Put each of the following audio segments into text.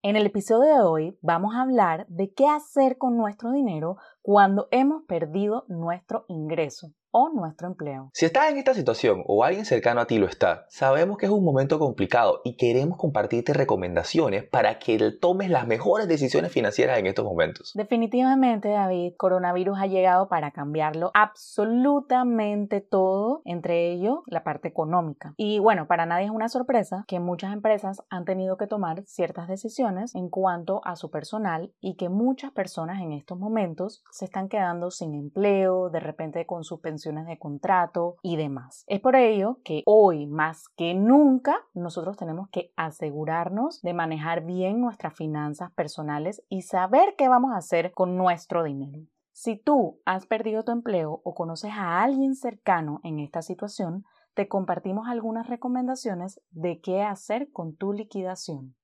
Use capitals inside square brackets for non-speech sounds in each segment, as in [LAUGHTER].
En el episodio de hoy vamos a hablar de qué hacer con nuestro dinero cuando hemos perdido nuestro ingreso o nuestro empleo. Si estás en esta situación o alguien cercano a ti lo está, sabemos que es un momento complicado y queremos compartirte recomendaciones para que tomes las mejores decisiones financieras en estos momentos. Definitivamente, David, coronavirus ha llegado para cambiarlo absolutamente todo, entre ello la parte económica. Y bueno, para nadie es una sorpresa que muchas empresas han tenido que tomar ciertas decisiones en cuanto a su personal y que muchas personas en estos momentos se están quedando sin empleo, de repente con su de contrato y demás. Es por ello que hoy más que nunca nosotros tenemos que asegurarnos de manejar bien nuestras finanzas personales y saber qué vamos a hacer con nuestro dinero. Si tú has perdido tu empleo o conoces a alguien cercano en esta situación, te compartimos algunas recomendaciones de qué hacer con tu liquidación.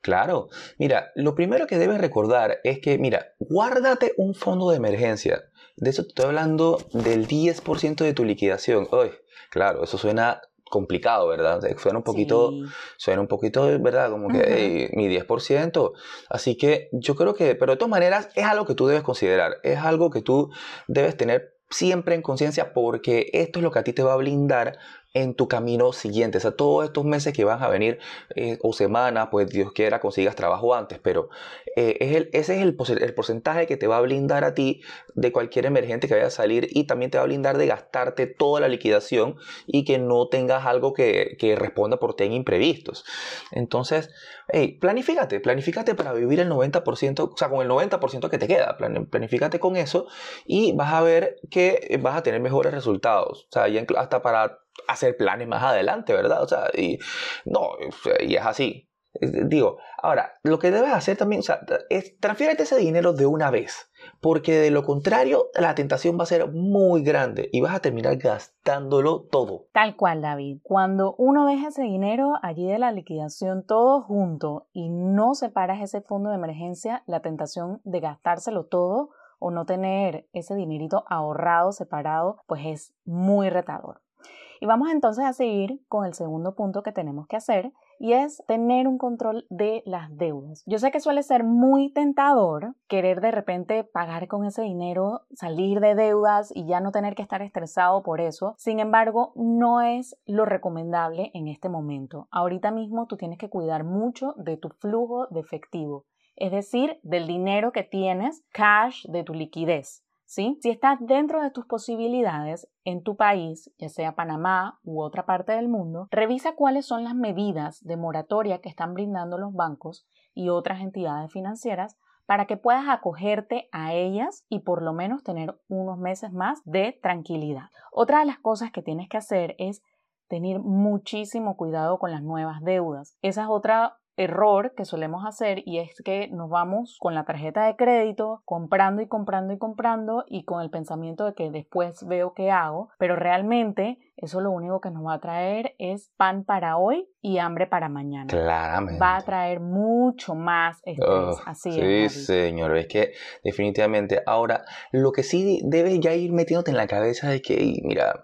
Claro, mira, lo primero que debes recordar es que, mira, guárdate un fondo de emergencia. De eso te estoy hablando del 10% de tu liquidación. Uy, claro, eso suena complicado, ¿verdad? Suena un poquito, suena un poquito, ¿verdad? Como que mi 10%. Así que yo creo que, pero de todas maneras, es algo que tú debes considerar. Es algo que tú debes tener siempre en conciencia porque esto es lo que a ti te va a blindar en tu camino siguiente. O sea, todos estos meses que van a venir eh, o semanas, pues Dios quiera consigas trabajo antes, pero eh, es el, ese es el, porcentaje que te va a blindar a ti de cualquier emergente que vaya a salir y también te va a blindar de gastarte toda la liquidación y que no tengas algo que, que responda por ti en imprevistos. Entonces, hey, planifícate, planifícate para vivir el 90%, o sea, con el 90% que te queda, planifícate con eso y vas a ver que vas a tener mejores resultados. O sea, hasta para hacer planes más adelante, ¿verdad? O sea, y no, y es así. Digo, ahora, lo que debes hacer también, o sea, es transfiérete ese dinero de una vez, porque de lo contrario, la tentación va a ser muy grande y vas a terminar gastándolo todo. Tal cual, David. Cuando uno deja ese dinero allí de la liquidación todo junto y no separas ese fondo de emergencia, la tentación de gastárselo todo o no tener ese dinerito ahorrado, separado, pues es muy retador. Y vamos entonces a seguir con el segundo punto que tenemos que hacer y es tener un control de las deudas. Yo sé que suele ser muy tentador querer de repente pagar con ese dinero, salir de deudas y ya no tener que estar estresado por eso. Sin embargo, no es lo recomendable en este momento. Ahorita mismo tú tienes que cuidar mucho de tu flujo de efectivo, es decir, del dinero que tienes, cash, de tu liquidez. Si estás dentro de tus posibilidades en tu país, ya sea Panamá u otra parte del mundo, revisa cuáles son las medidas de moratoria que están brindando los bancos y otras entidades financieras para que puedas acogerte a ellas y por lo menos tener unos meses más de tranquilidad. Otra de las cosas que tienes que hacer es tener muchísimo cuidado con las nuevas deudas. Esa es otra error que solemos hacer y es que nos vamos con la tarjeta de crédito comprando y comprando y comprando y con el pensamiento de que después veo qué hago, pero realmente eso lo único que nos va a traer es pan para hoy y hambre para mañana. Claramente. Va a traer mucho más estrés. Así sí, señor. Es que definitivamente. Ahora, lo que sí debes ya ir metiéndote en la cabeza es que, mira,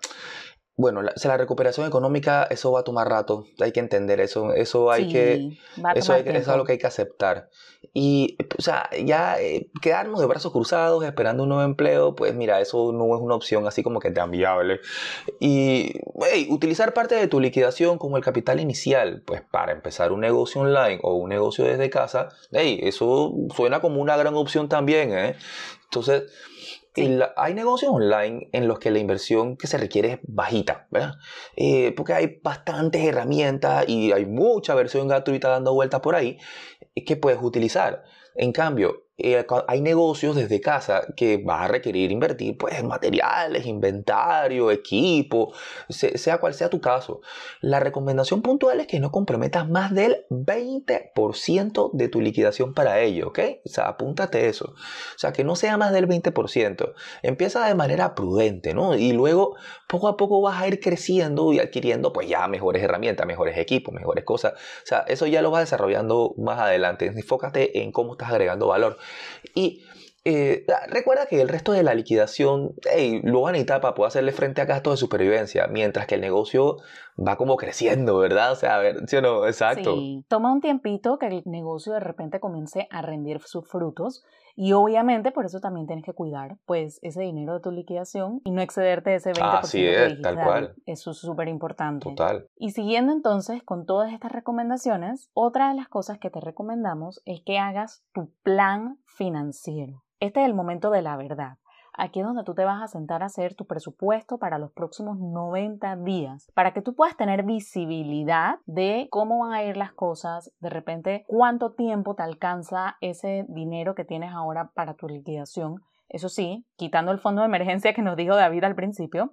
bueno, la, la recuperación económica, eso va a tomar rato, hay que entender eso, eso hay que, eso, es algo que hay que aceptar. Y, o sea, ya eh, quedarnos de brazos cruzados esperando un nuevo empleo, pues mira, eso no es una opción así como que tan viable. Y, utilizar parte de tu liquidación como el capital inicial, pues para empezar un negocio online o un negocio desde casa, hey, eso suena como una gran opción también, ¿eh? Entonces, hay negocios online en los que la inversión que se requiere es bajita, ¿verdad? Eh, porque hay bastantes herramientas y hay mucha versión gratuita dando vueltas por ahí que puedes utilizar. En cambio, eh, hay negocios desde casa que va a requerir invertir pues materiales, inventario, equipo, sea cual sea tu caso. La recomendación puntual es que no comprometas más del 20% de tu liquidación para ello, ¿ok? O sea, apúntate eso. O sea, que no sea más del 20%. Empieza de manera prudente, ¿no? Y luego poco a poco vas a ir creciendo y adquiriendo pues ya mejores herramientas, mejores equipos, mejores cosas. O sea, eso ya lo vas desarrollando más adelante. Enfócate en cómo estás agregando valor. Y eh, recuerda que el resto de la liquidación lo van a hacerle frente a gastos de supervivencia, mientras que el negocio va como creciendo, ¿verdad? O sea, a ver, ¿sí o no? Exacto. Sí, toma un tiempito que el negocio de repente comience a rendir sus frutos y obviamente por eso también tienes que cuidar pues ese dinero de tu liquidación y no excederte de ese 20%. Así es, tal cual. Eso es súper importante. Total. Y siguiendo entonces con todas estas recomendaciones, otra de las cosas que te recomendamos es que hagas tu plan financiero. Este es el momento de la verdad. Aquí es donde tú te vas a sentar a hacer tu presupuesto para los próximos 90 días, para que tú puedas tener visibilidad de cómo van a ir las cosas, de repente cuánto tiempo te alcanza ese dinero que tienes ahora para tu liquidación. Eso sí, quitando el fondo de emergencia que nos dijo David al principio,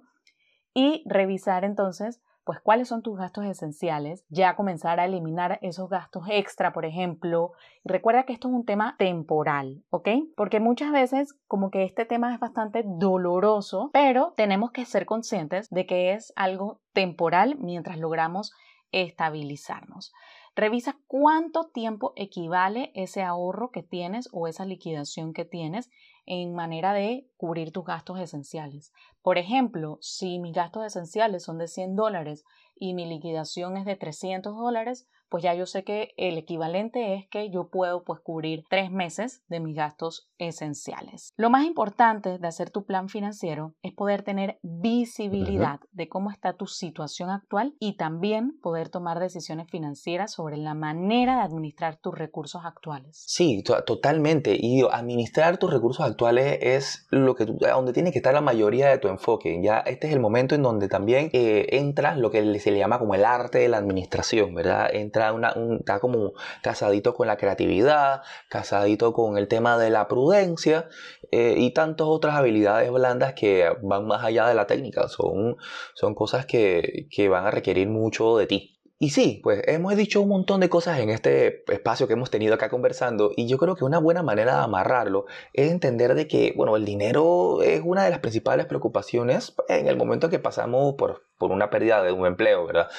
y revisar entonces pues cuáles son tus gastos esenciales, ya comenzar a eliminar esos gastos extra, por ejemplo. recuerda que esto es un tema temporal, ¿ok? Porque muchas veces como que este tema es bastante doloroso, pero tenemos que ser conscientes de que es algo temporal mientras logramos estabilizarnos. Revisa cuánto tiempo equivale ese ahorro que tienes o esa liquidación que tienes en manera de cubrir tus gastos esenciales. Por ejemplo, si mis gastos esenciales son de 100 dólares y mi liquidación es de 300 dólares, pues ya yo sé que el equivalente es que yo puedo pues cubrir tres meses de mis gastos esenciales. Lo más importante de hacer tu plan financiero es poder tener visibilidad de cómo está tu situación actual y también poder tomar decisiones financieras sobre la manera de administrar tus recursos actuales. Sí, totalmente. Y administrar tus recursos actuales es lo que donde tiene que estar la mayoría de tu enfoque. Ya este es el momento en donde también eh, entra lo que se le llama como el arte de la administración, ¿verdad? Entra está como casadito con la creatividad, casadito con el tema de la prudencia eh, y tantas otras habilidades blandas que van más allá de la técnica. Son, son cosas que, que van a requerir mucho de ti. Y sí, pues hemos dicho un montón de cosas en este espacio que hemos tenido acá conversando y yo creo que una buena manera de amarrarlo es entender de que, bueno, el dinero es una de las principales preocupaciones en el momento que pasamos por por una pérdida de un empleo, ¿verdad?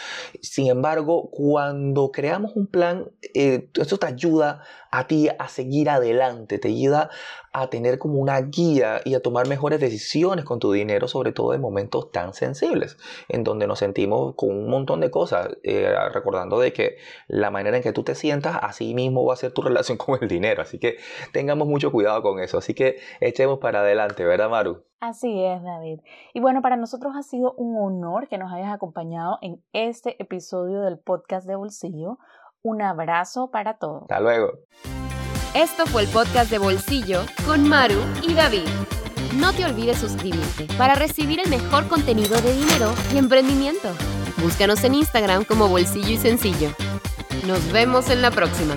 Sin embargo, cuando creamos un plan, eh, eso te ayuda a ti a seguir adelante, te ayuda a tener como una guía y a tomar mejores decisiones con tu dinero, sobre todo en momentos tan sensibles, en donde nos sentimos con un montón de cosas, eh, recordando de que la manera en que tú te sientas, así mismo va a ser tu relación [LAUGHS] con el dinero, así que tengamos mucho cuidado con eso, así que echemos para adelante, ¿verdad, Maru? Así es, David. Y bueno, para nosotros ha sido un honor que nos hayas acompañado en este episodio del podcast de Bolsillo. Un abrazo para todos. Hasta luego. Esto fue el podcast de Bolsillo con Maru y David. No te olvides suscribirte para recibir el mejor contenido de dinero y emprendimiento. Búscanos en Instagram como Bolsillo y Sencillo. Nos vemos en la próxima.